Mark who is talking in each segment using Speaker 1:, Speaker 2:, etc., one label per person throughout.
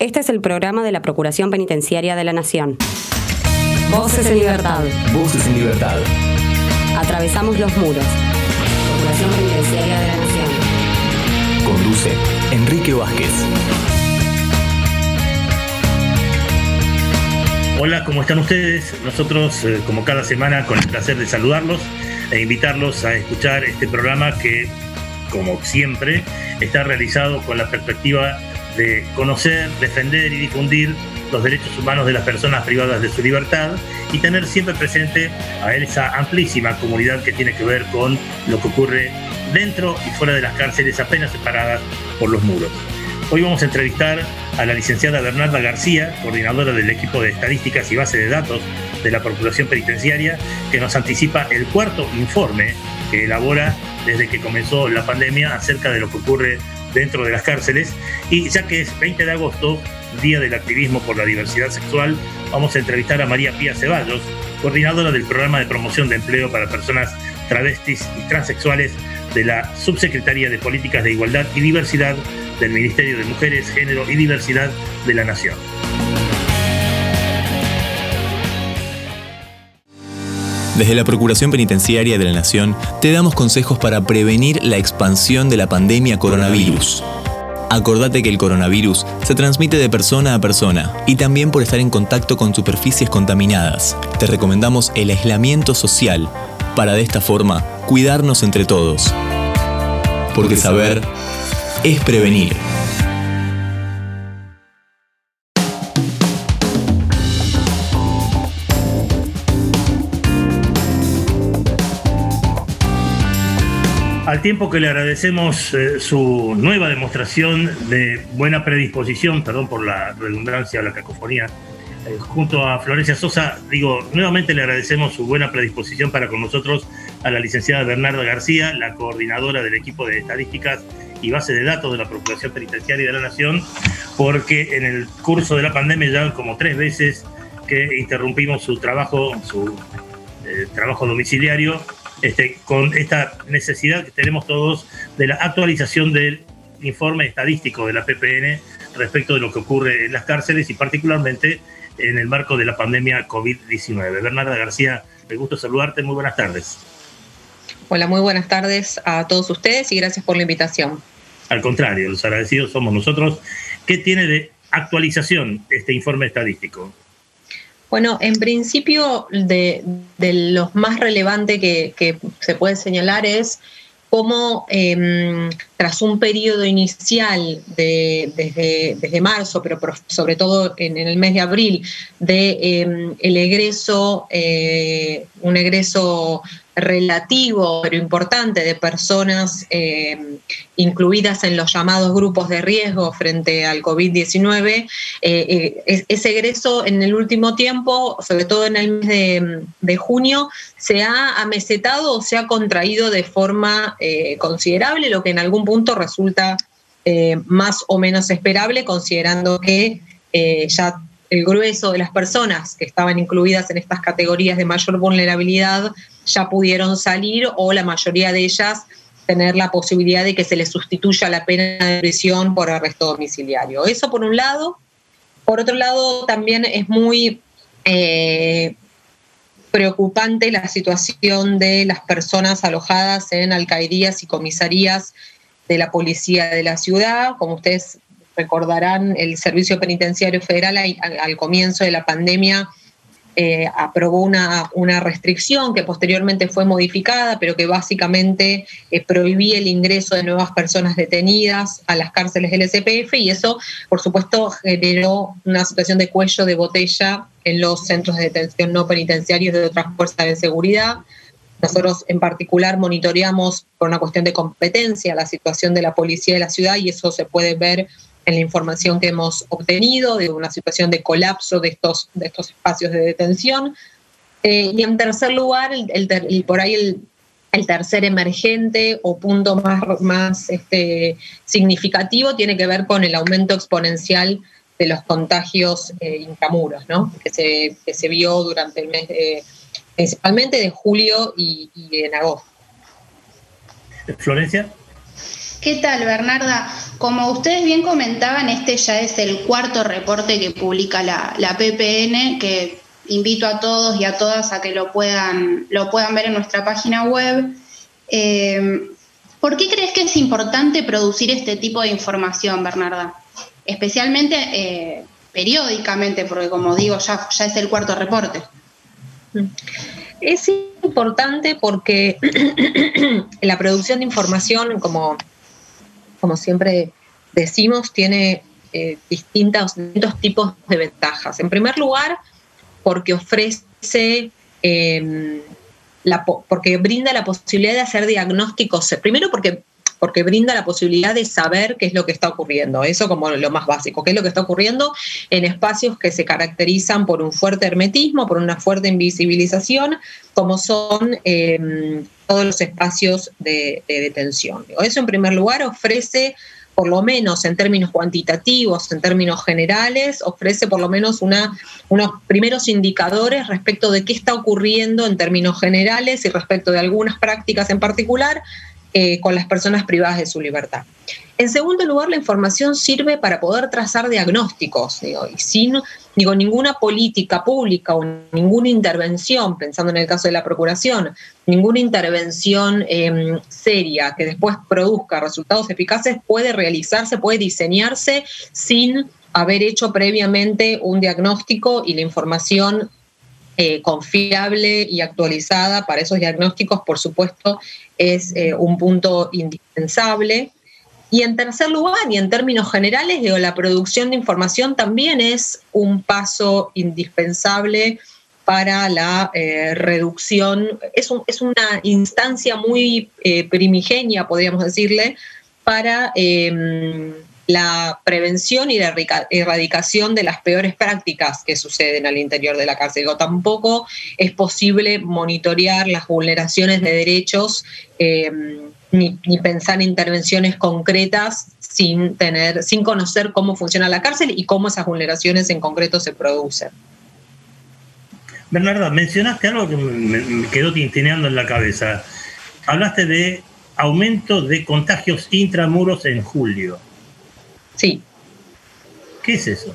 Speaker 1: Este es el programa de la Procuración Penitenciaria de la Nación. Voces en libertad.
Speaker 2: Voces en libertad.
Speaker 1: Atravesamos los muros. Procuración Penitenciaria de la Nación.
Speaker 2: Conduce Enrique Vázquez.
Speaker 3: Hola, ¿cómo están ustedes? Nosotros, eh, como cada semana, con el placer de saludarlos e invitarlos a escuchar este programa que, como siempre, está realizado con la perspectiva de conocer, defender y difundir los derechos humanos de las personas privadas de su libertad y tener siempre presente a esa amplísima comunidad que tiene que ver con lo que ocurre dentro y fuera de las cárceles apenas separadas por los muros. Hoy vamos a entrevistar a la licenciada Bernarda García, coordinadora del equipo de estadísticas y base de datos de la Procuración Penitenciaria, que nos anticipa el cuarto informe que elabora desde que comenzó la pandemia acerca de lo que ocurre dentro de las cárceles. Y ya que es 20 de agosto, Día del Activismo por la Diversidad Sexual, vamos a entrevistar a María Pía Ceballos, coordinadora del programa de promoción de empleo para personas travestis y transexuales de la Subsecretaría de Políticas de Igualdad y Diversidad del Ministerio de Mujeres, Género y Diversidad de la Nación.
Speaker 2: Desde la Procuración Penitenciaria de la Nación te damos consejos para prevenir la expansión de la pandemia coronavirus. Acordate que el coronavirus se transmite de persona a persona y también por estar en contacto con superficies contaminadas. Te recomendamos el aislamiento social para de esta forma cuidarnos entre todos. Porque saber es prevenir.
Speaker 3: Tiempo que le agradecemos eh, su nueva demostración de buena predisposición, perdón por la redundancia, la cacofonía, eh, junto a Florencia Sosa, digo, nuevamente le agradecemos su buena predisposición para con nosotros a la licenciada Bernarda García, la coordinadora del equipo de estadísticas y base de datos de la Procuración Penitenciaria de la Nación, porque en el curso de la pandemia ya como tres veces que interrumpimos su trabajo, su eh, trabajo domiciliario, este, con esta necesidad que tenemos todos de la actualización del informe estadístico de la PPN respecto de lo que ocurre en las cárceles y particularmente en el marco de la pandemia COVID-19. Bernarda García, me gusta saludarte, muy buenas tardes.
Speaker 4: Hola, muy buenas tardes a todos ustedes y gracias por la invitación.
Speaker 3: Al contrario, los agradecidos somos nosotros. ¿Qué tiene de actualización este informe estadístico?
Speaker 4: Bueno, en principio de, los más relevantes que, se puede señalar es cómo em, tras un periodo inicial de, desde, marzo, pero sobre todo en, el mes de abril, de em, el egreso, eh, un egreso relativo pero importante de personas eh, incluidas en los llamados grupos de riesgo frente al COVID-19, eh, eh, ese egreso en el último tiempo, sobre todo en el mes de, junio, se ha amesetado o se ha contraído de forma considerable, lo que en algún punto resulta más o menos esperable, considerando que ya el grueso de las personas que estaban incluidas en estas categorías de mayor vulnerabilidad ya pudieron salir o la mayoría de ellas tener la posibilidad de que se les sustituya la pena de prisión por arresto domiciliario. Eso por un lado. Por otro lado, también es muy eh, preocupante la situación de las personas alojadas en alcaldías y comisarías de la policía de la ciudad. Como ustedes recordarán, el Servicio Penitenciario Federal al comienzo de la pandemia eh, aprobó una, una, restricción que posteriormente fue modificada, pero que básicamente eh, prohibía el ingreso de nuevas personas detenidas a las cárceles del SPF y eso, por supuesto, generó una situación de cuello de botella en los centros de detención no penitenciarios de otras fuerzas de seguridad. Nosotros en particular monitoreamos por una cuestión de competencia la situación de la policía de la ciudad y eso se puede ver en la información que hemos obtenido de una situación de colapso de estos, de estos espacios de detención. Eh, y en tercer lugar, el, por ahí el, tercer emergente o punto más, más este, significativo tiene que ver con el aumento exponencial de los contagios eh, intramuros, ¿no? que, se, que se vio durante el mes, principalmente de julio y en agosto.
Speaker 3: Florencia.
Speaker 5: ¿Qué tal, Bernarda? Como ustedes bien comentaban, este ya es el cuarto reporte que publica la, PPN, que invito a todos y a todas a que lo puedan, lo puedan ver en nuestra página web. Eh, ¿Por qué crees que es importante producir este tipo de información, Bernarda? Especialmente eh, periódicamente, porque como digo, ya, ya es el cuarto reporte.
Speaker 4: Es importante porque la producción de información, como como siempre decimos, tiene eh, distintos, tipos de ventajas. En primer lugar, porque ofrece, em, porque brinda la posibilidad de hacer diagnósticos. Primero porque porque brinda la posibilidad de saber qué es lo que está ocurriendo. Eso como lo más básico, qué es lo que está ocurriendo en espacios que se caracterizan por un fuerte hermetismo, por una fuerte invisibilización, como son em, todos los espacios de, detención. Eso en primer lugar ofrece por lo menos en términos cuantitativos, en términos generales, ofrece por lo menos unos primeros indicadores respecto de qué está ocurriendo en términos generales y respecto de algunas prácticas en particular eh, con las personas privadas de su libertad. En segundo lugar, la información sirve para poder trazar diagnósticos, y sin ninguna política pública o ninguna intervención, pensando en el caso de la Procuración, ninguna intervención em, seria que después produzca resultados eficaces puede realizarse, puede diseñarse sin haber hecho previamente un diagnóstico y la información eh, confiable y actualizada para esos diagnósticos, por supuesto, es eh, un punto indispensable. Y en tercer lugar, y en términos generales, digo, la producción de información también es un paso indispensable para la eh, reducción, es, es, una instancia muy primigenia, podríamos decirle, para em, la prevención y la erradicación de las peores prácticas que suceden al interior de la cárcel. O tampoco es posible monitorear las vulneraciones de derechos eh, ni, pensar en intervenciones concretas sin tener, sin conocer cómo funciona la cárcel y cómo esas vulneraciones en concreto se producen.
Speaker 3: Bernarda, mencionaste algo que me quedó tintineando en la cabeza. Hablaste de aumento de contagios intramuros en julio.
Speaker 4: Sí.
Speaker 3: ¿Qué es eso?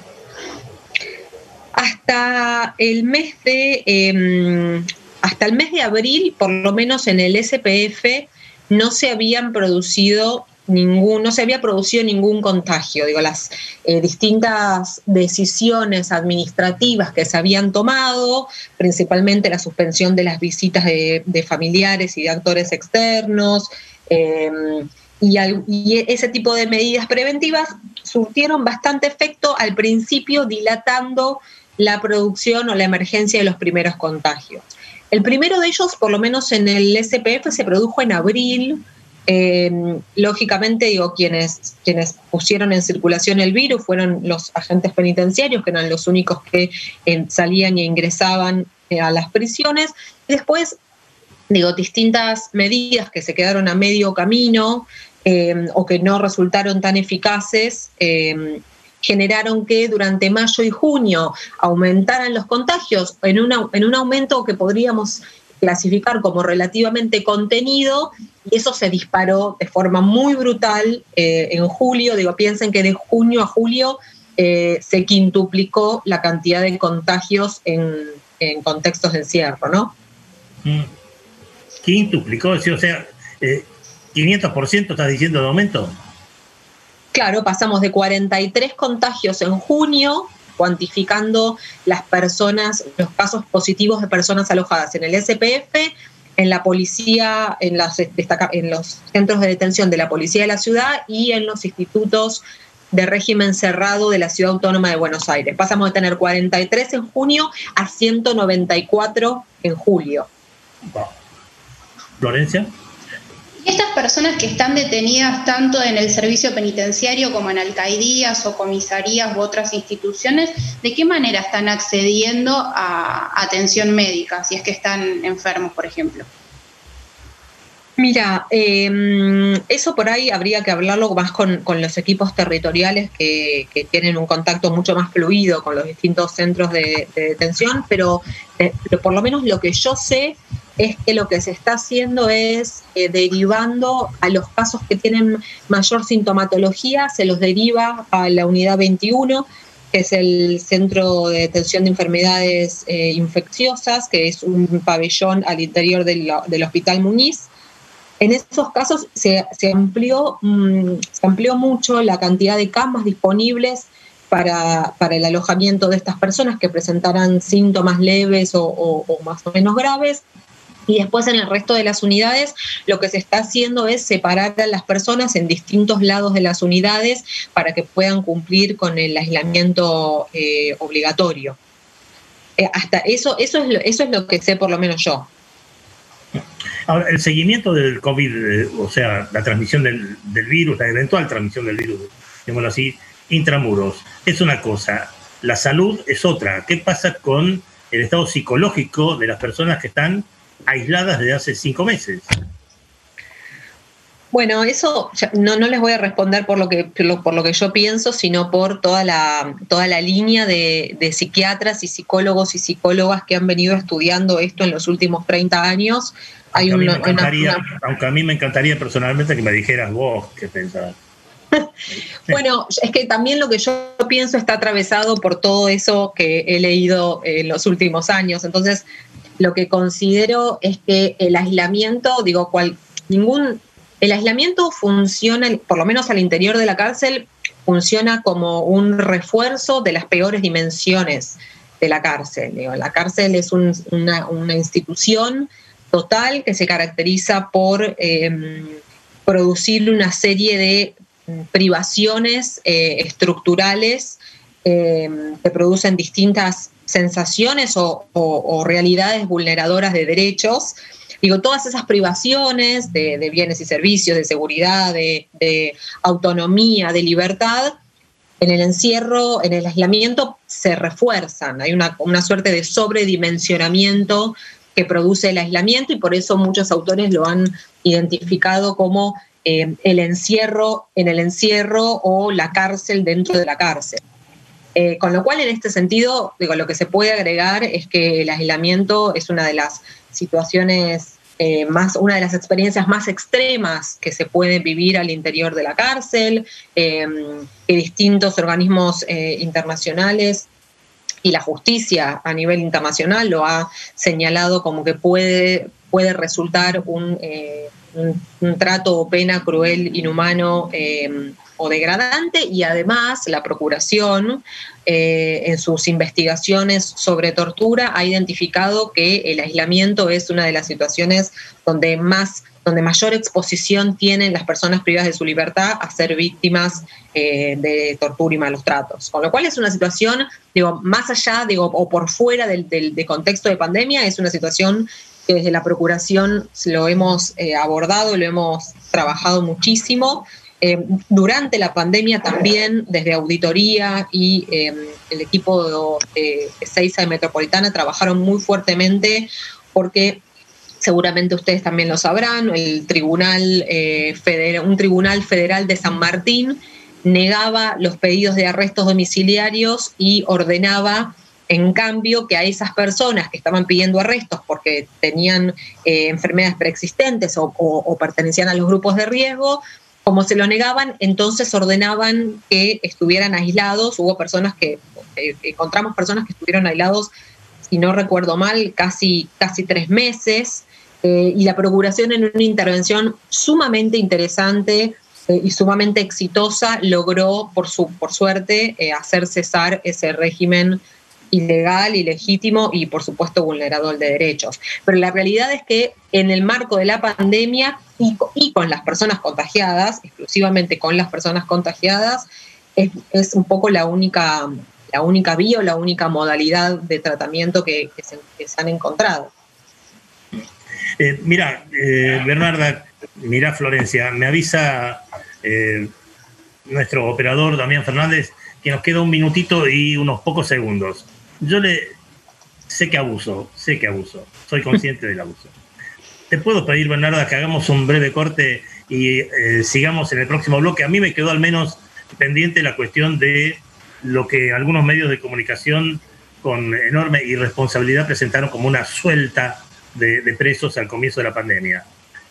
Speaker 4: Hasta el mes de em, hasta el mes de abril, por lo menos en el SPF, no se habían producido ningún, no se había producido ningún contagio. Digo, las eh, distintas decisiones administrativas que se habían tomado, principalmente la suspensión de las visitas de, familiares y de actores externos, em, y, ese tipo de medidas preventivas surtieron bastante efecto al principio, dilatando la producción o la emergencia de los primeros contagios. El primero de ellos, por lo menos en el SPF, se produjo en abril. Eh, lógicamente, digo, quienes, quienes pusieron en circulación el virus fueron los agentes penitenciarios, que eran los únicos que eh, salían y ingresaban eh, a las prisiones. Después, digo, distintas medidas que se quedaron a medio camino, Em, o que no resultaron tan eficaces, em, generaron que durante mayo y junio aumentaran los contagios en, en un aumento que podríamos clasificar como relativamente contenido y eso se disparó de forma muy brutal eh, en julio. Digo, piensen que de junio a julio eh, se quintuplicó la cantidad de contagios en, contextos de encierro, ¿no?
Speaker 3: Mm. Quintuplicó, o sea, eh, 500% estás diciendo de aumento.
Speaker 4: Claro, pasamos de 43 contagios en junio, cuantificando las personas, los casos positivos de personas alojadas en el SPF, en la policía, en, las, en los centros de detención de la policía de la ciudad y en los institutos de régimen cerrado de la Ciudad Autónoma de Buenos Aires. Pasamos de tener 43 en junio a 194 en julio.
Speaker 3: Florencia.
Speaker 5: Estas personas que están detenidas tanto en el servicio penitenciario como en alcaidías o comisarías u otras instituciones, ¿de qué manera están accediendo a atención médica si es que están enfermos, por ejemplo?
Speaker 4: Mira, em, eso por ahí habría que hablarlo más con, los equipos territoriales que, tienen un contacto mucho más fluido con los distintos centros de, detención, pero, eh, pero por lo menos lo que yo sé es que lo que se está haciendo es eh, derivando a los casos que tienen mayor sintomatología, se los deriva a la unidad 21, que es el Centro de Detención de Enfermedades eh, Infecciosas, que es un pabellón al interior del, Hospital Muñiz. En esos casos se, amplió, mm, se amplió mucho la cantidad de camas disponibles para, el alojamiento de estas personas que presentaran síntomas leves o más o menos graves y después en el resto de las unidades lo que se está haciendo es separar a las personas en distintos lados de las unidades para que puedan cumplir con el aislamiento eh, obligatorio. Eh, hasta eso, eso es, lo, eso es lo que sé por lo menos yo.
Speaker 3: Ahora, el seguimiento del COVID, eh, o sea, la transmisión del, del virus, la eventual transmisión del virus, digámoslo así, intramuros, es una cosa. La salud es otra. ¿Qué pasa con el estado psicológico de las personas que están aisladas desde hace cinco meses.
Speaker 4: Bueno, eso no, no les voy a responder por lo que por lo que yo pienso, sino por toda la toda la línea de, psiquiatras y psicólogos y psicólogas que han venido estudiando esto en los últimos 30 años.
Speaker 3: Hay aunque, a aunque a mí me encantaría personalmente que me dijeras vos qué pensás.
Speaker 4: bueno, es que también lo que yo pienso está atravesado por todo eso que he leído en los últimos años. Entonces, lo que considero es que el aislamiento, digo, cual, ningún, el aislamiento funciona, por lo menos al interior de la cárcel, funciona como un refuerzo de las peores dimensiones de la cárcel. La cárcel es una, institución total que se caracteriza por em, producir una serie de privaciones eh, estructurales em, que producen distintas sensaciones o, realidades vulneradoras de derechos. Digo, todas esas privaciones de, bienes y servicios, de seguridad, de, autonomía, de libertad, en el encierro, en el aislamiento, se refuerzan. Hay una, suerte de sobredimensionamiento que produce el aislamiento y por eso muchos autores lo han identificado como eh, el encierro en el encierro o la cárcel dentro de la cárcel. Eh, con lo cual, en este sentido, digo, lo que se puede agregar es que el aislamiento es una de las situaciones eh, más, una de las experiencias más extremas que se puede vivir al interior de la cárcel, eh, que distintos organismos internacionales y la justicia a nivel internacional lo ha señalado como que puede, puede resultar un, un, trato o pena cruel, inhumano o degradante y además la Procuración eh, en sus investigaciones sobre tortura ha identificado que el aislamiento es una de las situaciones donde más donde mayor exposición tienen las personas privadas de su libertad a ser víctimas eh, de tortura y malos tratos. Con lo cual es una situación, digo, más allá, digo, o por fuera del, contexto de pandemia, es una situación que desde la Procuración lo hemos eh, abordado, lo hemos trabajado muchísimo eh, durante la pandemia también, desde auditoría y eh, el equipo de, Seiza de Metropolitana trabajaron muy fuertemente porque seguramente ustedes también lo sabrán, el tribunal, eh, federal, un tribunal federal de San Martín negaba los pedidos de arrestos domiciliarios y ordenaba en cambio, que a esas personas que estaban pidiendo arrestos porque tenían enfermedades preexistentes o, pertenecían a los grupos de riesgo, como se lo negaban, entonces ordenaban que estuvieran aislados. Hubo personas que, eh, encontramos personas que estuvieron aislados, si no recuerdo mal, casi, casi tres meses. Eh, y la Procuración en una intervención sumamente interesante eh, y sumamente exitosa logró, por, su, por suerte, hacer cesar ese régimen ilegal, ilegítimo y por supuesto vulnerador de derechos. Pero la realidad es que en el marco de la pandemia y, con las personas contagiadas, exclusivamente con las personas contagiadas, es, un poco la única, la única vía o la única modalidad de tratamiento que, se, han encontrado.
Speaker 3: Eh, mira, eh, Bernarda, mira Florencia, me avisa eh, nuestro operador Damián Fernández que nos queda un minutito y unos pocos segundos yo le sé que abuso, sé que abuso, soy consciente del abuso. Te puedo pedir, Bernarda, que hagamos un breve corte y eh, sigamos en el próximo bloque. A mí me quedó al menos pendiente la cuestión de lo que algunos medios de comunicación con enorme irresponsabilidad presentaron como una suelta de, presos al comienzo de la pandemia.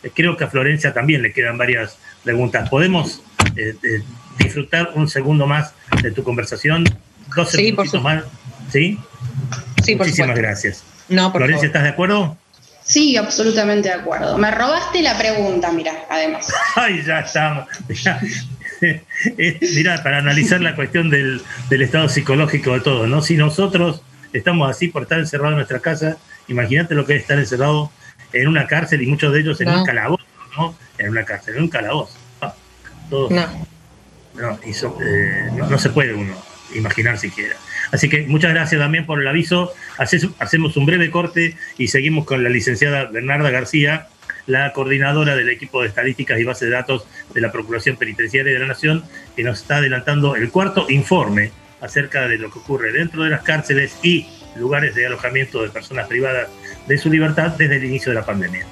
Speaker 3: Eh, creo que a Florencia también le quedan varias preguntas. ¿Podemos eh, disfrutar un segundo más de tu conversación? Dos sí, más. ¿Sí?
Speaker 4: Sí,
Speaker 3: Muchísimas gracias. No, Florencia, ¿estás de acuerdo?
Speaker 5: Sí, absolutamente de acuerdo. Me robaste la pregunta, mira, además.
Speaker 3: Ay, ya estamos. mira, para analizar la cuestión del, estado psicológico de todo, ¿no? Si nosotros estamos así por estar encerrados en nuestra casa, imagínate lo que es estar encerrado en una cárcel y muchos de ellos en un calabozo, ¿no? En una cárcel, en un calabozo. Ah, no. No, eh, no, no se puede uno imaginar siquiera. Así que muchas gracias también por el aviso. Hacemos un breve corte y seguimos con la licenciada Bernarda García, la coordinadora del equipo de estadísticas y base de datos de la Procuración Penitenciaria de la Nación, que nos está adelantando el cuarto informe acerca de lo que ocurre dentro de las cárceles y lugares de alojamiento de personas privadas de su libertad desde el inicio de la pandemia.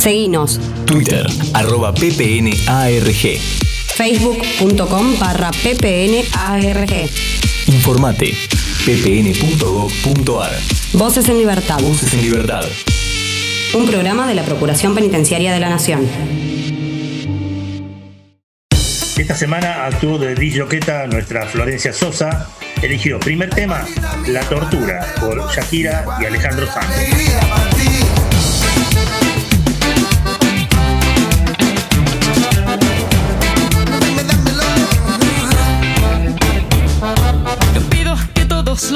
Speaker 1: Seguinos.
Speaker 2: Twitter, arroba ppnarg.
Speaker 1: Facebook.com barra ppnarg.
Speaker 2: Informate, ppn.gov.ar.
Speaker 1: Voces en Libertad.
Speaker 2: Voces en Libertad.
Speaker 1: Un programa de la Procuración Penitenciaria de la Nación.
Speaker 3: Esta semana actuó de Villoqueta nuestra Florencia Sosa. Eligió primer tema, La Tortura, por Shakira y Alejandro Santos.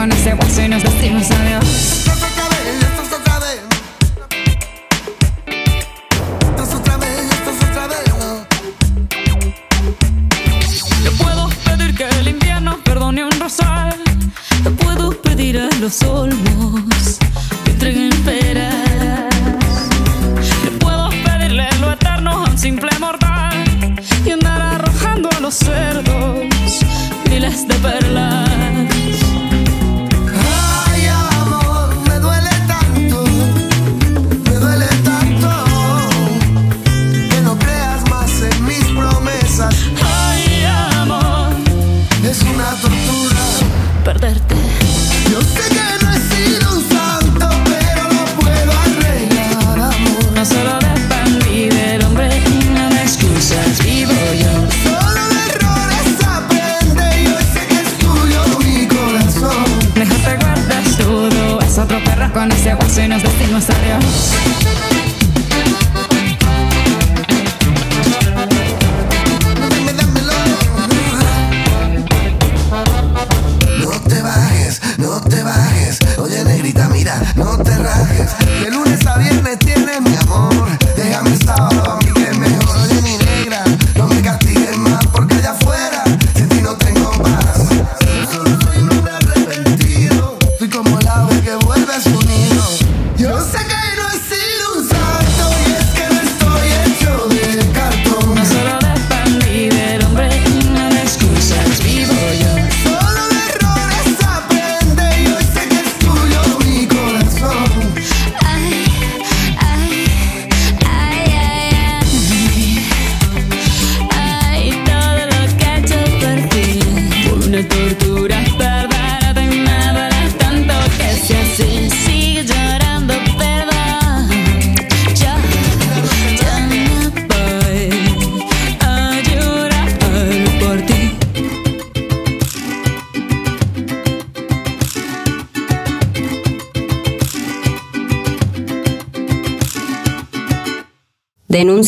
Speaker 6: Yo sé que no he sido un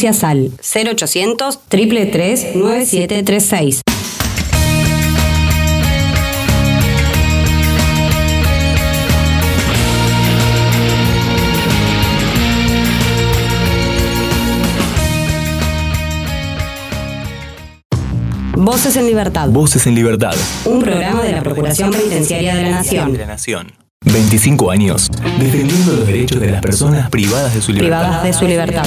Speaker 1: Denuncias al 0800 333 9736. Voces en Libertad.
Speaker 2: Voces en Libertad.
Speaker 1: Un programa de la Procuración Penitenciaria de la Nación.
Speaker 2: De la Nación. 25 años defendiendo los derechos de las personas privadas de su libertad.
Speaker 1: Privadas de su libertad.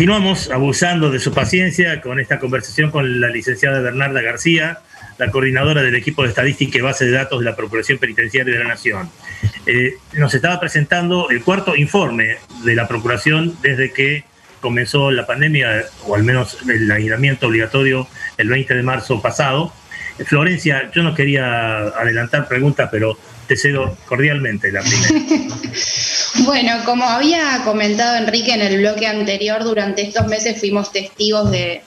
Speaker 3: Continuamos abusando de su paciencia con esta conversación con la licenciada Bernarda García, la coordinadora del equipo de estadística y base de datos de la Procuración Penitenciaria de la Nación. Eh, nos estaba presentando el cuarto informe de la Procuración desde que comenzó la pandemia, o al menos el aislamiento obligatorio el 20 de marzo pasado. Florencia, yo no quería adelantar preguntas, pero te cedo cordialmente la primera.
Speaker 5: bueno, como había comentado Enrique en el bloque anterior, durante estos meses fuimos testigos de,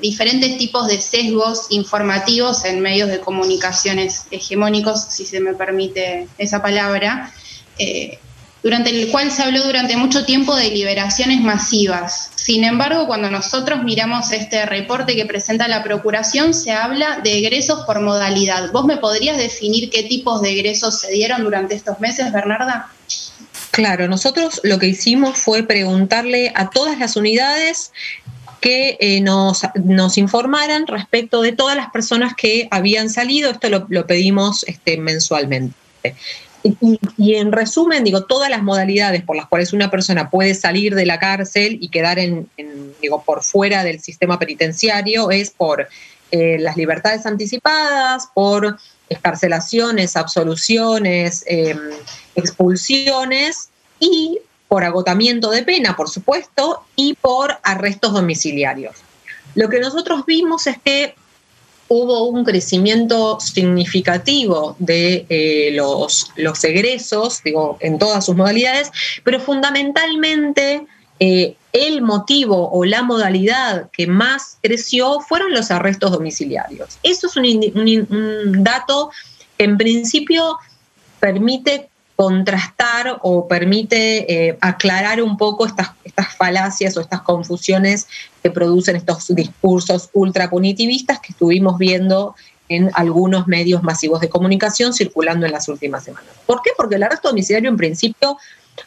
Speaker 5: diferentes tipos de sesgos informativos en medios de comunicaciones hegemónicos, si se me permite esa palabra. Eh, durante el cual se habló durante mucho tiempo de liberaciones masivas. Sin embargo, cuando nosotros miramos este reporte que presenta la Procuración, se habla de egresos por modalidad. ¿Vos me podrías definir qué tipos de egresos se dieron durante estos meses, Bernarda?
Speaker 4: Claro, nosotros lo que hicimos fue preguntarle a todas las unidades que eh, nos, informaran respecto de todas las personas que habían salido. Esto lo, pedimos este, mensualmente. Y, en resumen, digo, todas las modalidades por las cuales una persona puede salir de la cárcel y quedar en, digo, por fuera del sistema penitenciario es por eh, las libertades anticipadas, por escarcelaciones, absoluciones, em, expulsiones y por agotamiento de pena, por supuesto, y por arrestos domiciliarios. Lo que nosotros vimos es que hubo un crecimiento significativo de eh, los, los egresos, digo, en todas sus modalidades, pero fundamentalmente eh, el motivo o la modalidad que más creció fueron los arrestos domiciliarios. Eso es un, un dato que en principio permite contrastar o permite eh, aclarar un poco estas, estas falacias o estas confusiones que producen estos discursos ultrapunitivistas que estuvimos viendo en algunos medios masivos de comunicación circulando en las últimas semanas. ¿Por qué? Porque el arresto domiciliario en principio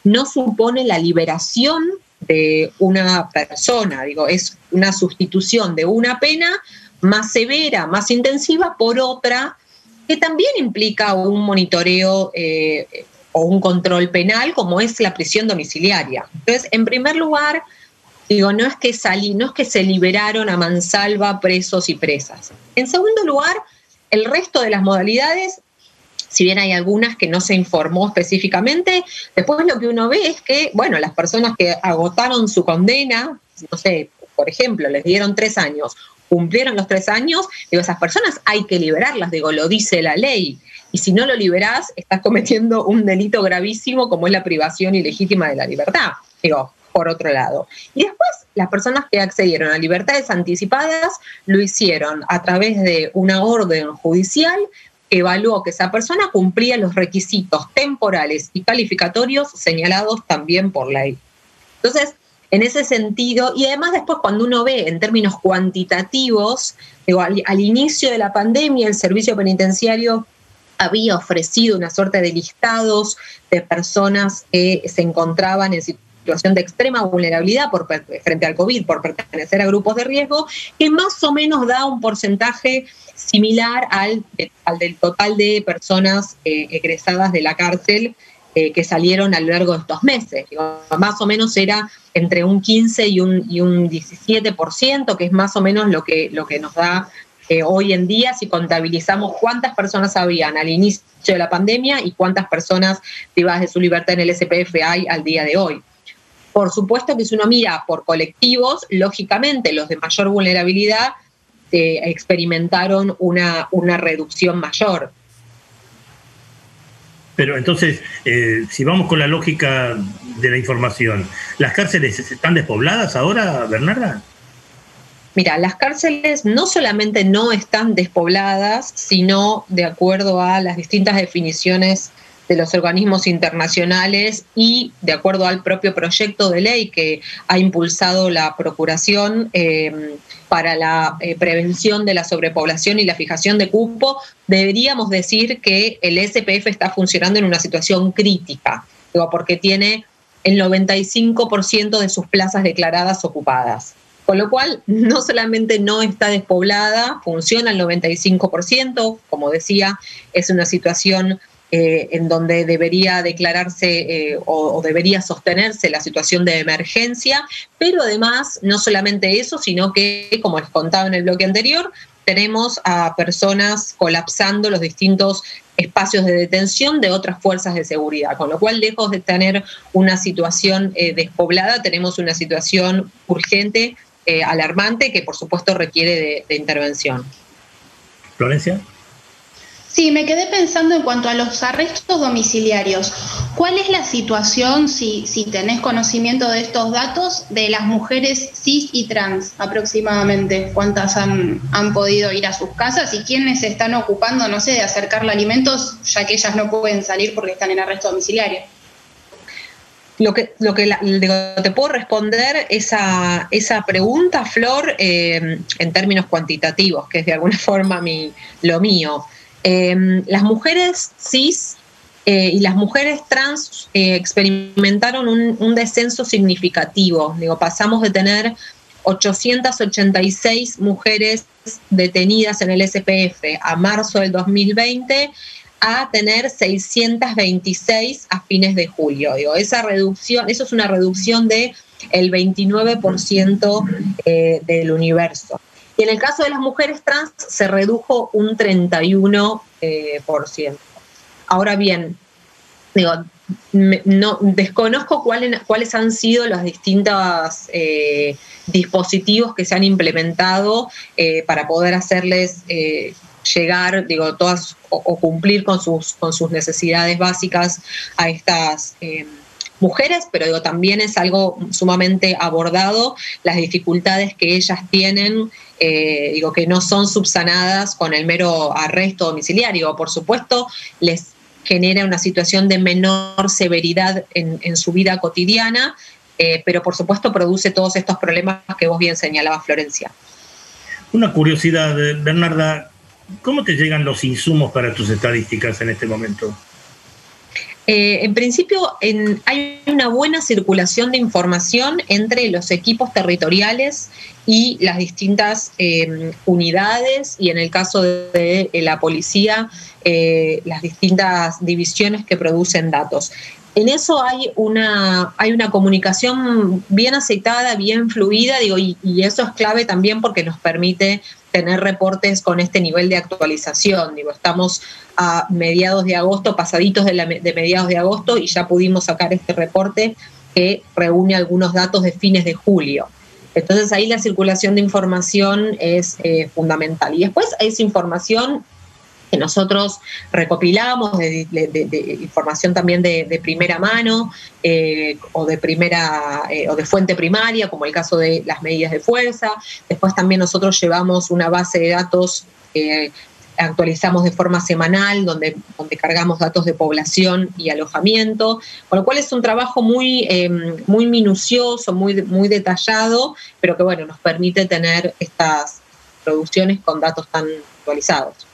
Speaker 4: no supone la liberación de una persona, digo, es una sustitución de una pena más severa, más intensiva por otra que también implica un monitoreo eh, o un control penal como es la prisión domiciliaria. Entonces, en primer lugar, digo, no es que salí, no es que se liberaron a mansalva presos y presas. En segundo lugar, el resto de las modalidades, si bien hay algunas que no se informó específicamente, después lo que uno ve es que, bueno, las personas que agotaron su condena, no sé, por ejemplo, les dieron tres años, cumplieron los tres años, digo, esas personas hay que liberarlas, digo, lo dice la ley y si no lo liberás, estás cometiendo un delito gravísimo como es la privación ilegítima de la libertad. Digo, por otro lado. Y después, las personas que accedieron a libertades anticipadas lo hicieron a través de una orden judicial que evaluó que esa persona cumplía los requisitos temporales y calificatorios señalados también por ley. Entonces, en ese sentido, y además después cuando uno ve en términos cuantitativos, digo, al inicio de la pandemia el servicio penitenciario había ofrecido una suerte de listados de personas que se encontraban en situación de extrema vulnerabilidad por, frente al COVID, por pertenecer a grupos de riesgo, que más o menos da un porcentaje similar al, al del total de personas eh, egresadas de la cárcel eh, que salieron a lo largo de estos meses. más o menos era entre un 15 y un, y un 17%, que es más o menos lo que, lo que nos da hoy en día si contabilizamos cuántas personas habían al inicio de la pandemia y cuántas personas privadas de su libertad en el SPF hay al día de hoy. Por supuesto que si uno mira por colectivos, lógicamente los de mayor vulnerabilidad eh, experimentaron una, una reducción mayor.
Speaker 3: Pero entonces, eh, si vamos con la lógica de la información, ¿las cárceles están despobladas ahora, Bernarda?
Speaker 4: Mira, las cárceles no solamente no están despobladas, sino de acuerdo a las distintas definiciones de los organismos internacionales y de acuerdo al propio proyecto de ley que ha impulsado la Procuración eh, para la eh, prevención de la sobrepoblación y la fijación de cupo, deberíamos decir que el SPF está funcionando en una situación crítica, porque tiene el 95% de sus plazas declaradas ocupadas. Con lo cual, no solamente no está despoblada, funciona el 95%, como decía, es una situación eh, en donde debería declararse eh, o, debería sostenerse la situación de emergencia, pero además no solamente eso, sino que, como les contaba en el bloque anterior, tenemos a personas colapsando los distintos espacios de detención de otras fuerzas de seguridad, con lo cual lejos de tener una situación eh, despoblada, tenemos una situación urgente, alarmante, que por supuesto requiere de intervención.
Speaker 3: Florencia.
Speaker 5: Sí, me quedé pensando en cuanto a los arrestos domiciliarios. ¿Cuál es la situación, si, si tenés conocimiento de estos datos, de las mujeres cis y trans aproximadamente? ¿Cuántas han, han podido ir a sus casas y quiénes se están ocupando, no sé, de acercarle alimentos, ya que ellas no pueden salir porque están en arresto domiciliario?
Speaker 4: Lo que, lo que te puedo responder esa, esa pregunta, Flor, eh, en términos cuantitativos, que es de alguna forma mi, lo mío. Em, las mujeres cis eh, y las mujeres trans eh, experimentaron un, descenso significativo. Digo, pasamos de tener 886 mujeres detenidas en el SPF a marzo del 2020 a tener 626 a fines de julio. Digo, esa reducción, eso es una reducción de el 29% eh, del universo. Y en el caso de las mujeres trans se redujo un 31%. Eh, Ahora bien, digo, no, desconozco cuáles han sido los distintos eh, dispositivos que se han implementado para poder hacerles llegar, digo, todas o, cumplir con sus, con sus necesidades básicas a estas mujeres, pero digo, también es algo sumamente abordado, las dificultades que ellas tienen eh, digo, que no son subsanadas con el mero arresto domiciliario. Por supuesto, les genera una situación de menor severidad en, su vida cotidiana, eh, pero por supuesto produce todos estos problemas que vos bien señalabas, Florencia.
Speaker 3: Una curiosidad, Bernarda, ¿cómo te llegan los insumos para tus estadísticas en este momento?
Speaker 4: Eh, en principio, hay una buena circulación de información entre los equipos territoriales y las distintas eh, unidades y en el caso de, la policía, eh, las distintas divisiones que producen datos. En eso hay una, hay una comunicación bien aceitada, bien fluida, digo, y eso es clave también porque nos permite tener reportes con este nivel de actualización. Digo, estamos a mediados de agosto, pasaditos de, mediados de agosto, y ya pudimos sacar este reporte que reúne algunos datos de fines de julio. Entonces ahí la circulación de información es eh, fundamental. Y después esa información que nosotros recopilamos de, información también de, primera mano eh, o de primera eh, o de fuente primaria, como el caso de las medidas de fuerza. Después también nosotros llevamos una base de datos que actualizamos de forma semanal, donde, donde cargamos datos de población y alojamiento, con lo cual es un trabajo muy, em, muy minucioso, muy, muy detallado, pero que bueno, nos permite tener estas producciones con datos tan actualizados.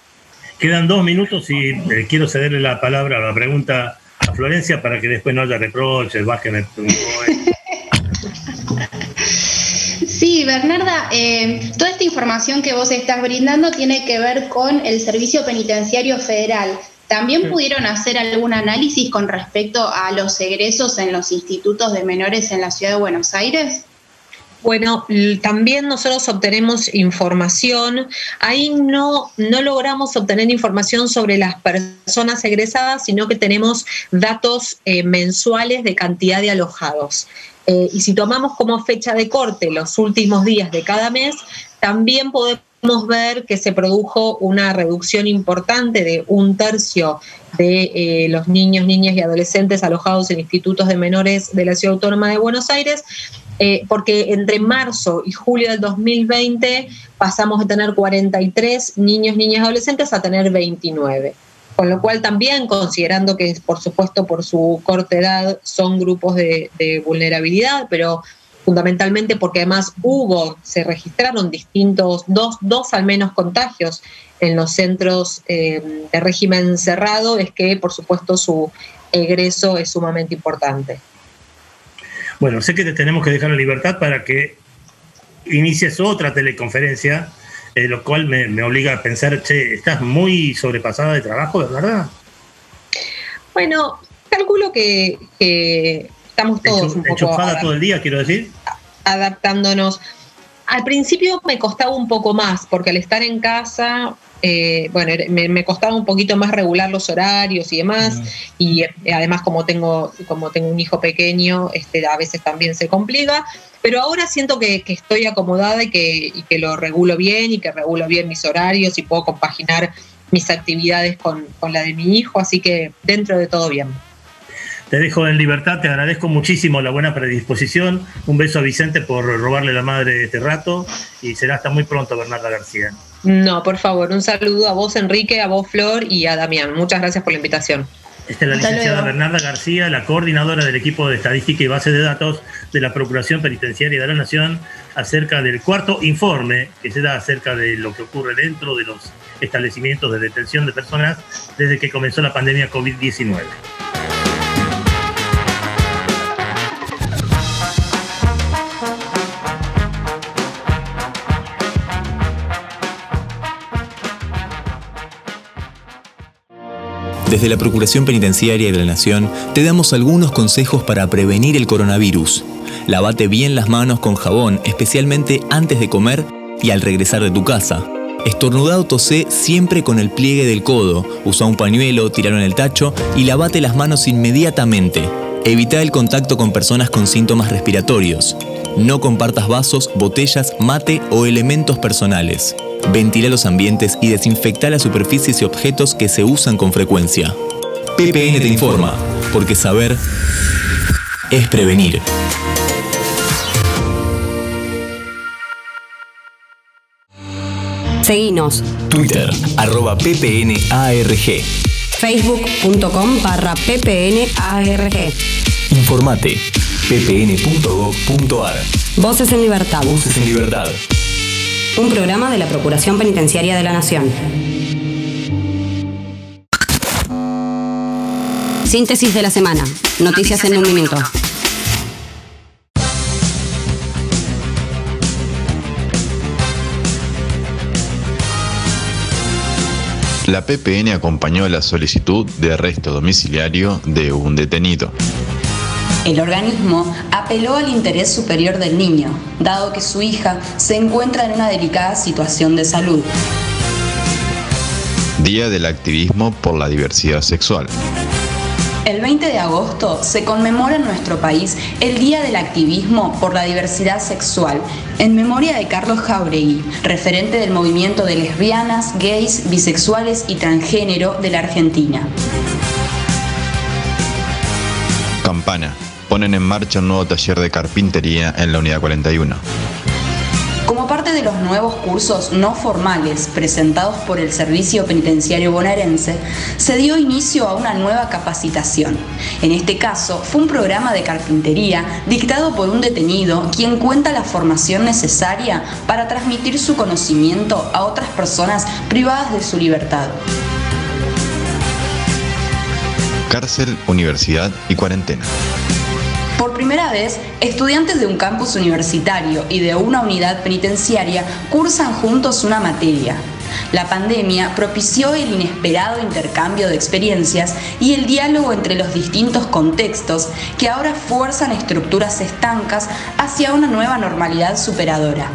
Speaker 3: Quedan dos minutos y eh, quiero cederle la palabra a la pregunta a Florencia para que después no haya reproches, bajen el
Speaker 5: Sí, Bernarda, eh, toda esta información que vos estás brindando tiene que ver con el Servicio Penitenciario Federal. ¿También pudieron hacer algún análisis con respecto a los egresos en los institutos de menores en la ciudad de Buenos Aires?
Speaker 4: Bueno, también nosotros obtenemos información. Ahí no, no logramos obtener información sobre las personas egresadas, sino que tenemos datos eh, mensuales de cantidad de alojados. Eh, y si tomamos como fecha de corte los últimos días de cada mes, también podemos ver que se produjo una reducción importante de un tercio de eh, los niños, niñas y adolescentes alojados en institutos de menores de la Ciudad Autónoma de Buenos Aires, eh, porque entre marzo y julio del 2020 pasamos de tener 43 niños, niñas adolescentes a tener 29. Con lo cual también, considerando que por supuesto por su corta edad son grupos de vulnerabilidad, pero fundamentalmente porque además hubo, se registraron distintos, dos, dos al menos contagios en los centros eh, de régimen cerrado, es que por supuesto su egreso es sumamente importante.
Speaker 3: Bueno, sé que te tenemos que dejar la libertad para que inicies otra teleconferencia, eh, lo cual me, obliga a pensar, che, estás muy sobrepasada de trabajo, ¿verdad?
Speaker 4: Bueno, calculo que, que estamos todos un poco
Speaker 3: todo el día, quiero decir.
Speaker 4: Adaptándonos. Al principio me costaba un poco más, porque al estar en casa, eh, bueno, me, costaba un poquito más regular los horarios y demás. Y eh, además, como tengo, como tengo un hijo pequeño, este, a veces también se complica. Pero ahora siento que, estoy acomodada y que, y que, lo regulo bien y que regulo bien mis horarios y puedo compaginar mis actividades con, con la de mi hijo. Así que dentro de todo bien.
Speaker 3: Te dejo en libertad, te agradezco muchísimo la buena predisposición. Un beso a Vicente por robarle la madre este rato y será hasta muy pronto, Bernarda García.
Speaker 4: No, por favor, un saludo a vos, Enrique, a vos, Flor, y a Damián. Muchas gracias por la invitación.
Speaker 3: Esta es la licenciada Bernarda García, la coordinadora del equipo de estadística y base de datos de la Procuración Penitenciaria de la Nación, acerca del cuarto informe que se da acerca de lo que ocurre dentro de los establecimientos de detención de personas desde que comenzó la pandemia COVID-19.
Speaker 2: Desde la Procuración Penitenciaria de la Nación te damos algunos consejos para prevenir el coronavirus. Lavate bien las manos con jabón, especialmente antes de comer y al regresar de tu casa. Estornudado tosé siempre con el pliegue del codo. Usa un pañuelo, tiralo en el tacho y lavate las manos inmediatamente. Evita el contacto con personas con síntomas respiratorios. No compartas vasos, botellas, mate o elementos personales. Ventila los ambientes y desinfecta las superficies y objetos que se usan con frecuencia. PPN te informa, porque saber es prevenir.
Speaker 1: Seguinos.
Speaker 2: Twitter, arroba ppnarg.
Speaker 1: Facebook.com barra ppnarg.
Speaker 2: Informate, ppn.gov.ar.
Speaker 1: Voces en libertad.
Speaker 2: Voces en libertad
Speaker 1: un programa de la Procuración Penitenciaria de la Nación. Síntesis de la semana. Noticias en un minuto.
Speaker 6: La PPN acompañó la solicitud de arresto domiciliario de un detenido.
Speaker 7: El organismo apeló al interés superior del niño, dado que su hija se encuentra en una delicada situación de salud.
Speaker 6: Día del activismo por la diversidad sexual.
Speaker 7: El 20 de agosto se conmemora en nuestro país el Día del Activismo por la Diversidad Sexual, en memoria de Carlos Jauregui, referente del movimiento de lesbianas, gays, bisexuales y transgénero de la Argentina.
Speaker 6: Campana ponen en marcha un nuevo taller de carpintería en la Unidad 41.
Speaker 7: Como parte de los nuevos cursos no formales presentados por el Servicio Penitenciario Bonaerense, se dio inicio a una nueva capacitación. En este caso, fue un programa de carpintería dictado por un detenido quien cuenta la formación necesaria para transmitir su conocimiento a otras personas privadas de su libertad.
Speaker 6: Cárcel, universidad y cuarentena.
Speaker 7: Primera vez, estudiantes de un campus universitario y de una unidad penitenciaria cursan juntos una materia. La pandemia propició el inesperado intercambio de experiencias y el diálogo entre los distintos contextos que ahora fuerzan estructuras estancas hacia una nueva normalidad superadora.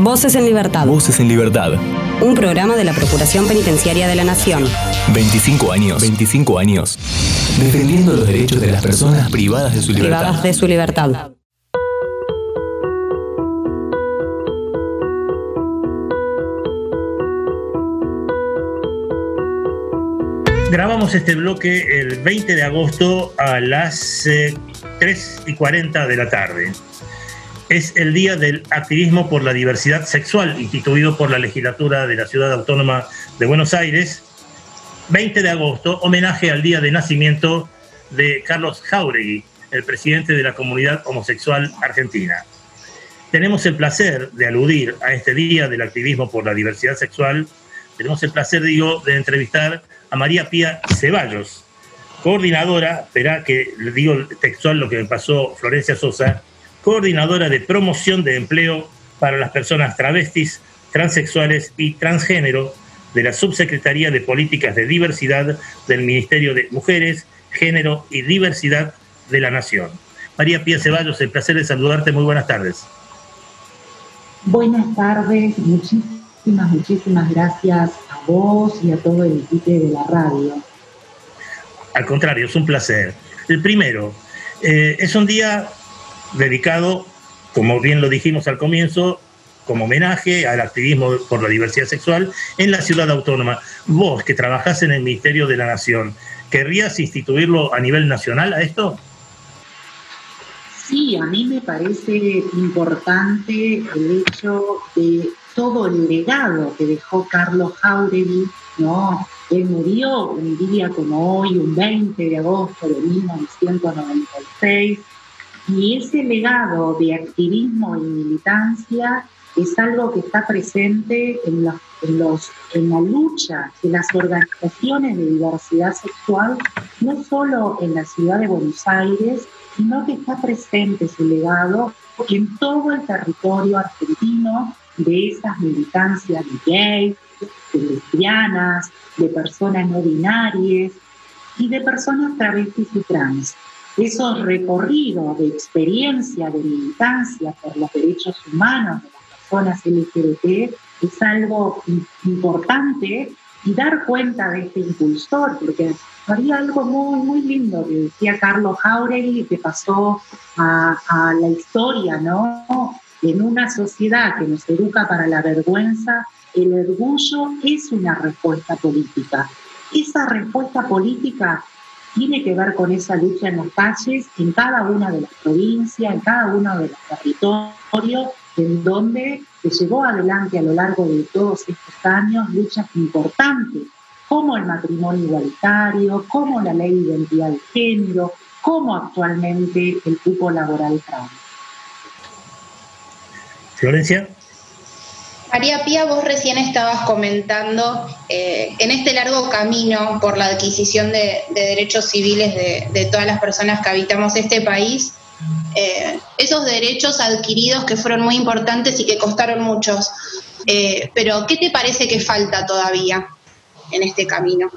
Speaker 1: Voces en Libertad.
Speaker 2: Voces en Libertad.
Speaker 1: Un programa de la Procuración Penitenciaria de la Nación.
Speaker 2: 25 años. 25 años. Defendiendo los derechos de las personas privadas de su libertad.
Speaker 1: Privadas de su libertad.
Speaker 3: Grabamos este bloque el 20 de agosto a las 3 y 40 de la tarde es el Día del Activismo por la Diversidad Sexual, instituido por la legislatura de la Ciudad Autónoma de Buenos Aires. 20 de agosto, homenaje al día de nacimiento de Carlos Jauregui, el presidente de la comunidad homosexual argentina. Tenemos el placer de aludir a este Día del Activismo por la Diversidad Sexual. Tenemos el placer, digo, de entrevistar a María Pía Ceballos, coordinadora, espera que le digo textual lo que me pasó Florencia Sosa, coordinadora de promoción de empleo para las personas travestis, transexuales y transgénero de la Subsecretaría de Políticas de Diversidad del Ministerio de Mujeres, Género y Diversidad de la Nación. María Pía Ceballos, el placer de saludarte. Muy buenas tardes.
Speaker 8: Buenas tardes, muchísimas, muchísimas gracias a vos y a todo el equipo de la radio.
Speaker 3: Al contrario, es un placer. El primero, eh, es un día dedicado, como bien lo dijimos al comienzo, como homenaje al activismo por la diversidad sexual en la ciudad autónoma. Vos, que trabajás en el Ministerio de la Nación, ¿querrías instituirlo a nivel nacional a esto?
Speaker 8: Sí, a mí me parece importante el hecho de todo el legado que dejó Carlos Jauregui, ¿no? Él murió un día como hoy, un 20 de agosto de 1996, y ese legado de activismo y militancia es algo que está presente en, la lucha de las organizaciones de diversidad sexual, no solo en la ciudad de Buenos Aires, sino que está presente ese legado en todo el territorio argentino de esas militancias de gays, lesbianas, de personas no binarias y de personas travestis y trans esos recorridos de experiencia, de militancia por los derechos humanos de las personas LGBT es algo importante y dar cuenta de este impulsor, porque había algo muy, muy lindo que decía Carlos Jauregui que pasó a, a la historia, ¿no? En una sociedad que nos educa para la vergüenza, el orgullo es una respuesta política. Esa respuesta política tiene que ver con esa lucha en las calles, en cada una de las provincias, en cada uno de los territorios, en donde se llevó adelante a lo largo de todos estos años luchas importantes, como el matrimonio igualitario, como la ley de identidad de género, como actualmente el cupo laboral trans.
Speaker 3: Florencia.
Speaker 5: María Pía, vos recién estabas comentando eh, en este largo camino por la adquisición de, derechos civiles de, todas las personas que habitamos este país, eh, esos derechos adquiridos que fueron muy importantes y que costaron muchos. Eh, pero, ¿qué te parece que falta todavía en este camino?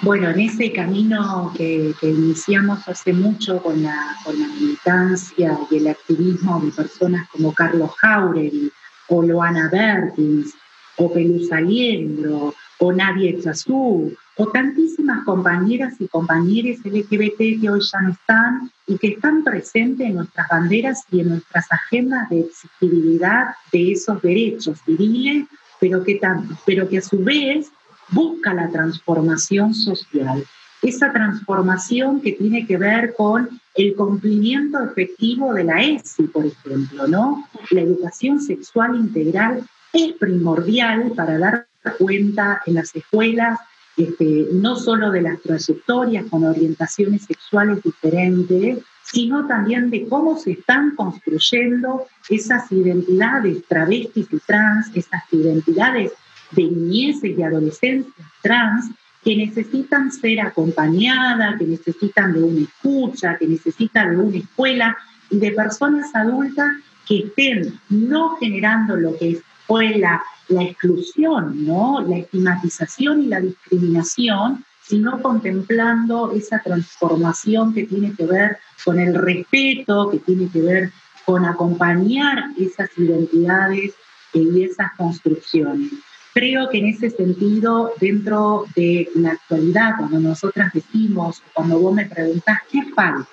Speaker 8: Bueno, en ese camino que, iniciamos hace mucho con la, con la militancia y el activismo de personas como Carlos Jauregui, o Loana Bertins, o Pelusa Liendro, o Nadia Chazú, o tantísimas compañeras y compañeros LGBT que hoy ya no están y que están presentes en nuestras banderas y en nuestras agendas de exigibilidad de esos derechos civiles, pero que, pero que a su vez busca la transformación social esa transformación que tiene que ver con el cumplimiento efectivo de la ESI, por ejemplo, ¿no? La educación sexual integral es primordial para dar cuenta en las escuelas este, no solo de las trayectorias con orientaciones sexuales diferentes, sino también de cómo se están construyendo esas identidades travestis y trans, esas identidades de niñeces y adolescencias trans, que necesitan ser acompañadas, que necesitan de una escucha, que necesitan de una escuela y de personas adultas que estén no generando lo que fue la, la exclusión, ¿no? la estigmatización y la discriminación, sino contemplando esa transformación que tiene que ver con el respeto, que tiene que ver con acompañar esas identidades y esas construcciones. Creo que en ese sentido, dentro de la actualidad, cuando nosotras decimos, cuando vos me preguntás, ¿qué falta?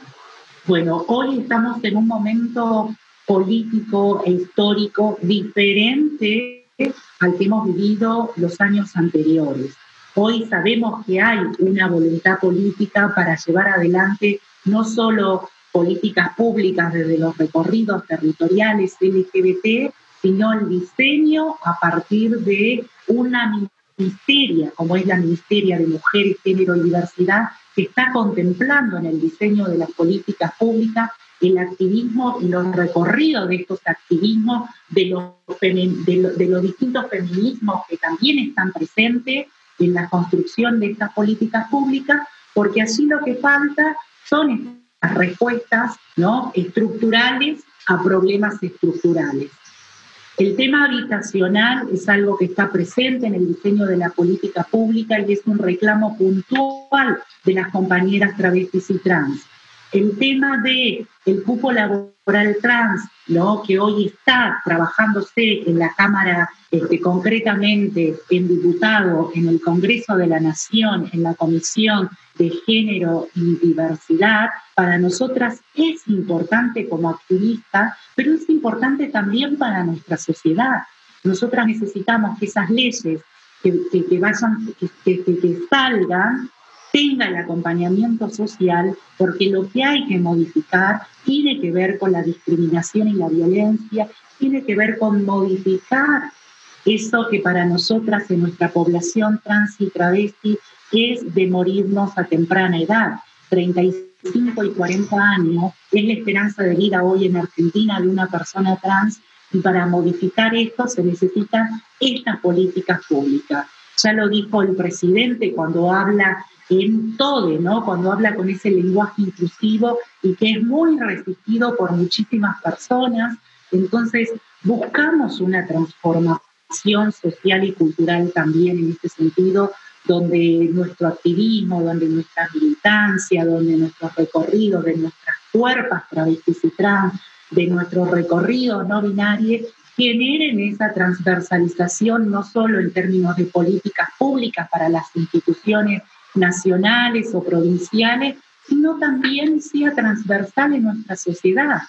Speaker 8: Bueno, hoy estamos en un momento político e histórico diferente al que hemos vivido los años anteriores. Hoy sabemos que hay una voluntad política para llevar adelante no solo políticas públicas desde los recorridos territoriales LGBT, sino el diseño a partir de una ministeria, como es la Ministeria de Mujeres, Género y Diversidad, que está contemplando en el diseño de las políticas públicas el activismo y los recorridos de estos activismos, de los, distintos feminismos que también están presentes en la construcción de estas políticas públicas, porque así lo que falta son estas respuestas ¿no? estructurales a problemas estructurales. El tema habitacional es algo que está presente en el diseño de la política pública y es un reclamo puntual de las compañeras travestis y trans. El tema de cupo laboral trans, ¿no? que hoy está trabajándose en la Cámara, este, concretamente en diputado, en el Congreso de la Nación, en la Comisión de Género y Diversidad, para nosotras es importante como activistas, pero es importante también para nuestra sociedad. Nosotras necesitamos que esas leyes que, que, vayan, que, que salgan tenga el acompañamiento social, porque lo que hay que modificar tiene que ver con la discriminación y la violencia, tiene que ver con modificar eso que para nosotras en nuestra población trans y travesti es de morirnos a temprana edad. 35 y 40 años es la esperanza de vida hoy en Argentina de una persona trans y para modificar esto se necesitan estas políticas públicas. Ya lo dijo el presidente cuando habla en todo, ¿no? Cuando habla con ese lenguaje inclusivo y que es muy resistido por muchísimas personas. Entonces, buscamos una transformación social y cultural también en este sentido, donde nuestro activismo, donde nuestra militancia, donde nuestros recorridos de nuestras cuerpas travestis y trans, de nuestros recorridos no binarios, generen esa transversalización no solo en términos de políticas públicas para las instituciones nacionales o provinciales, sino también sea transversal en nuestra sociedad,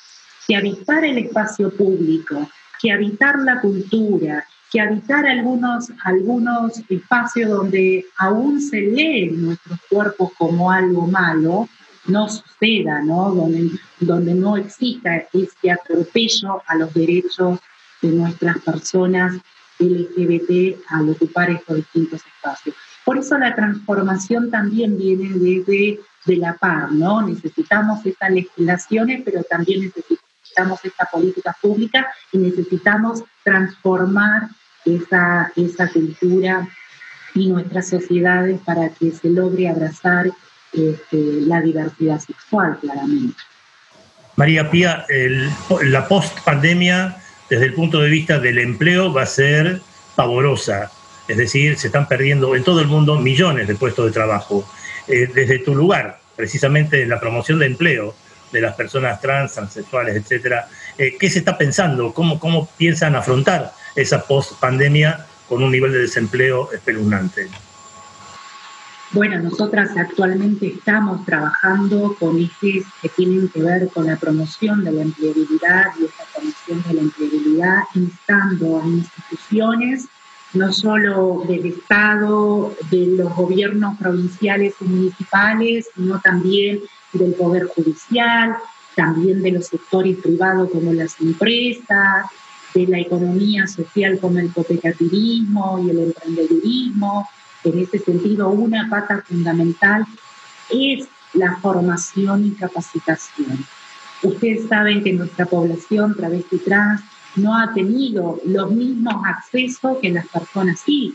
Speaker 8: que habitar el espacio público, que habitar la cultura, que habitar algunos, algunos espacios donde aún se leen nuestros cuerpos como algo malo, no suceda, ¿no? Donde, donde no exista este atropello a los derechos de nuestras personas LGBT al ocupar estos distintos espacios. Por eso la transformación también viene desde de la par, ¿no? Necesitamos estas legislaciones, pero también necesitamos esta política pública y necesitamos transformar esa, esa cultura y nuestras sociedades para que se logre abrazar este, la diversidad sexual, claramente.
Speaker 3: María Pía, la post-pandemia, desde el punto de vista del empleo, va a ser pavorosa. Es decir, se están perdiendo en todo el mundo millones de puestos de trabajo. Eh, desde tu lugar, precisamente en la promoción de empleo de las personas trans, transexuales, etcétera, eh, ¿qué se está pensando? ¿Cómo, ¿Cómo piensan afrontar esa post-pandemia con un nivel de desempleo espeluznante?
Speaker 8: Bueno, nosotras actualmente estamos trabajando con ejes que tienen que ver con la promoción de la empleabilidad y esta promoción de la empleabilidad, instando a instituciones no solo del Estado, de los gobiernos provinciales y municipales, sino también del Poder Judicial, también de los sectores privados como las empresas, de la economía social como el cooperativismo y el emprendedurismo. En ese sentido, una pata fundamental es la formación y capacitación. Ustedes saben que nuestra población travesti trans no ha tenido los mismos accesos que las personas sí.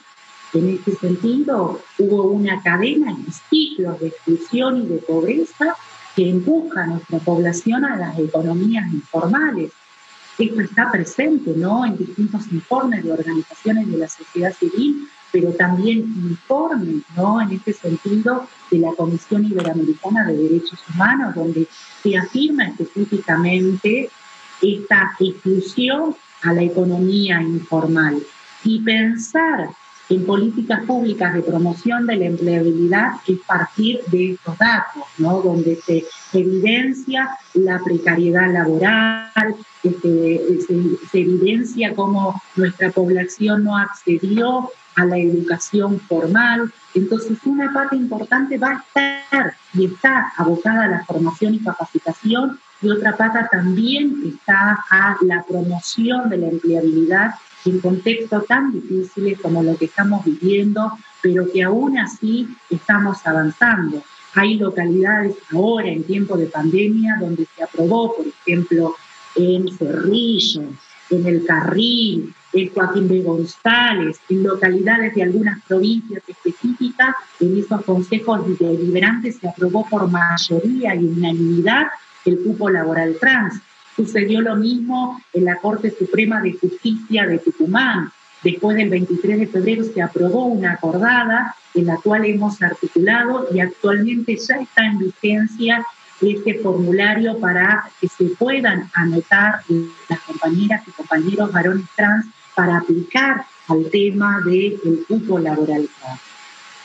Speaker 8: En este sentido, hubo una cadena y ciclos de exclusión y de pobreza que empuja a nuestra población a las economías informales. Esto está presente ¿no? en distintos informes de organizaciones de la sociedad civil, pero también informes ¿no? en este sentido de la Comisión Iberoamericana de Derechos Humanos, donde se afirma específicamente esta exclusión a la economía informal. Y pensar en políticas públicas de promoción de la empleabilidad es partir de estos datos, ¿no? donde se evidencia la precariedad laboral, se, evidencia cómo nuestra población no accedió a la educación formal. Entonces, una parte importante va a estar y está abocada a la formación y capacitación y otra pata también está a la promoción de la empleabilidad en contextos tan difíciles como lo que estamos viviendo, pero que aún así estamos avanzando. Hay localidades ahora en tiempo de pandemia donde se aprobó, por ejemplo, en Cerrillo, en El Carril, en Joaquín de González, en localidades de algunas provincias específicas, en esos consejos deliberantes se aprobó por mayoría y unanimidad el cupo laboral trans. Sucedió lo mismo en la Corte Suprema de Justicia de Tucumán. Después del 23 de febrero se aprobó una acordada en la cual hemos articulado y actualmente ya está en vigencia este formulario para que se puedan anotar las compañeras y compañeros varones trans para aplicar al tema del cupo laboral trans.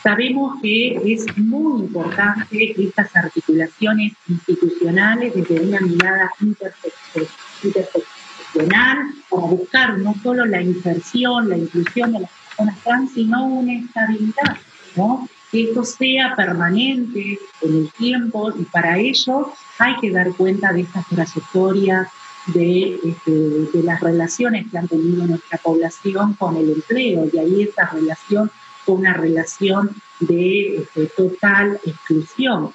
Speaker 8: Sabemos que es muy importante estas articulaciones institucionales desde una mirada interseccional para buscar no solo la inserción, la inclusión de las personas trans, sino una estabilidad, ¿no? que esto sea permanente en el tiempo y para ello hay que dar cuenta de estas trayectorias, de, este, las relaciones que han tenido nuestra población con el empleo y ahí esta relación una relación de este, total exclusión.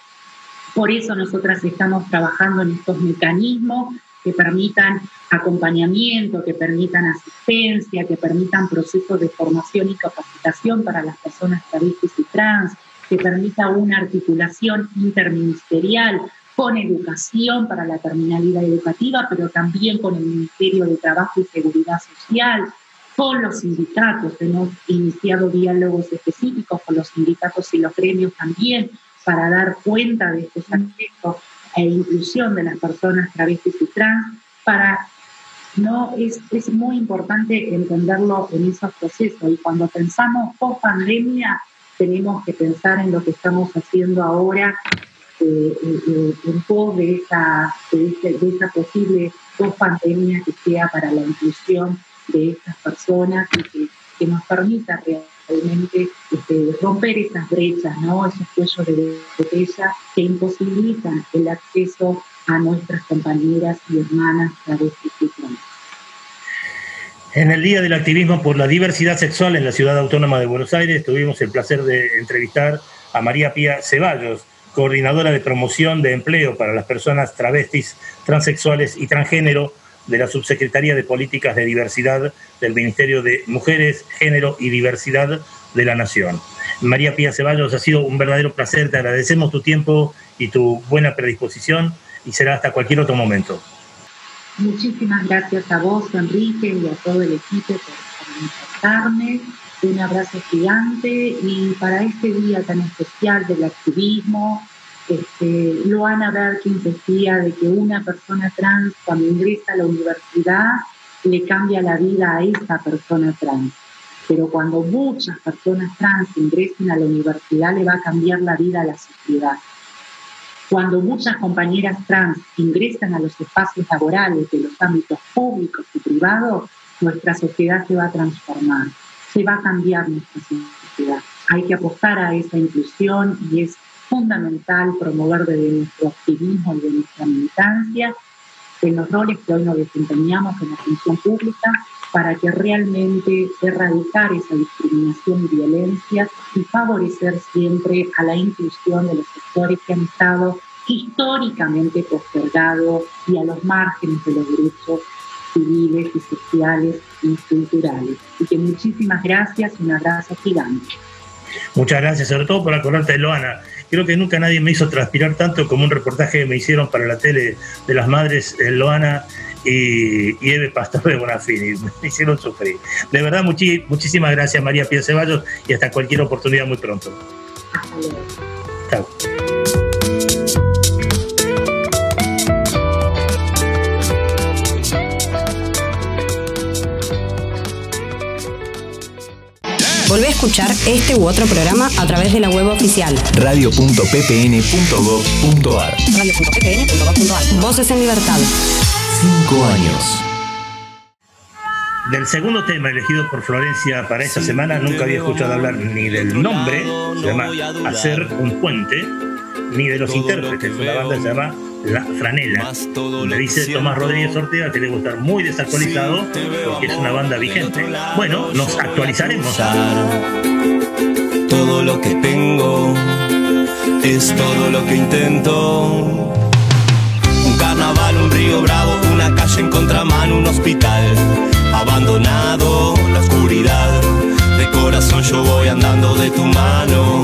Speaker 8: Por eso nosotras estamos trabajando en estos mecanismos que permitan acompañamiento, que permitan asistencia, que permitan procesos de formación y capacitación para las personas travestis y trans, que permita una articulación interministerial con educación para la terminalidad educativa, pero también con el Ministerio de Trabajo y Seguridad Social, con los sindicatos. Hemos iniciado diálogos específicos con los sindicatos y los gremios también para dar cuenta de estos aspectos e inclusión de las personas travestis y trans. Para, no, es, es muy importante entenderlo en esos procesos y cuando pensamos post pandemia tenemos que pensar en lo que estamos haciendo ahora eh, eh, eh, en pos de esa, de, de esa posible post pandemia que sea para la inclusión de estas personas y que, nos permita realmente este, romper esas brechas, ¿no? esos cuellos de botella que imposibilitan el acceso a nuestras compañeras y hermanas travestis y
Speaker 3: En el Día del Activismo por la Diversidad Sexual en la Ciudad Autónoma de Buenos Aires tuvimos el placer de entrevistar a María Pía Ceballos, coordinadora de promoción de empleo para las personas travestis, transexuales y transgénero de la Subsecretaría de Políticas de Diversidad del Ministerio de Mujeres, Género y Diversidad de la Nación. María Pía Ceballos, ha sido un verdadero placer, te agradecemos tu tiempo y tu buena predisposición y será hasta cualquier otro momento.
Speaker 8: Muchísimas gracias a vos, Enrique, y a todo el equipo por invitarme. Un abrazo gigante y para este día tan especial del activismo, este, Loana Berkins decía de que una persona trans cuando ingresa a la universidad le cambia la vida a esa persona trans. Pero cuando muchas personas trans ingresen a la universidad le va a cambiar la vida a la sociedad. Cuando muchas compañeras trans ingresan a los espacios laborales de los ámbitos públicos y privados, nuestra sociedad se va a transformar, se va a cambiar nuestra sociedad. Hay que apostar a esa inclusión y es fundamental promover desde nuestro activismo y de nuestra militancia en los roles que hoy nos desempeñamos en la función pública para que realmente erradicar esa discriminación y violencia y favorecer siempre a la inclusión de los sectores que han estado históricamente postergados y a los márgenes de los derechos civiles y sociales y culturales. Y que muchísimas gracias, un abrazo gigante.
Speaker 3: Muchas gracias, sobre todo por acordarte de Loana. Creo que nunca nadie me hizo transpirar tanto como un reportaje que me hicieron para la tele de las madres eh, Loana y, y Eve Pastor de Bonafini. Me hicieron sufrir. De verdad, muchísimas gracias María Pía Ceballos y hasta cualquier oportunidad muy pronto.
Speaker 8: Hasta luego.
Speaker 3: Chao.
Speaker 1: Volvé a escuchar este u otro programa a través de la web oficial
Speaker 2: radio.ppn.gov.ar
Speaker 1: radio.ppn.gov.ar. Voces en libertad.
Speaker 2: Cinco años.
Speaker 3: Del segundo tema elegido por Florencia para esta semana, nunca había escuchado hablar ni del nombre, se llama Hacer un puente, ni de los intérpretes. La banda se llama La Franela. Me dice Tomás Rodríguez Ortega que debe estar muy desactualizado porque es una banda vigente. Bueno, nos actualizaremos.
Speaker 9: Todo lo que tengo es todo lo que intento. Un carnaval, un río bravo, una calle en contramano, un hospital abandonado, la oscuridad. De corazón yo voy andando de tu mano.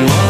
Speaker 9: Sin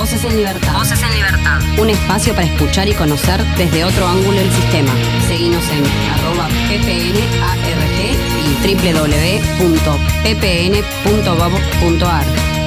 Speaker 1: Voces en Libertad.
Speaker 10: Voces en Libertad.
Speaker 1: Un espacio para escuchar y conocer desde otro ángulo el sistema. Seguimos en arroba ppnart y www.ppn.gov.ar.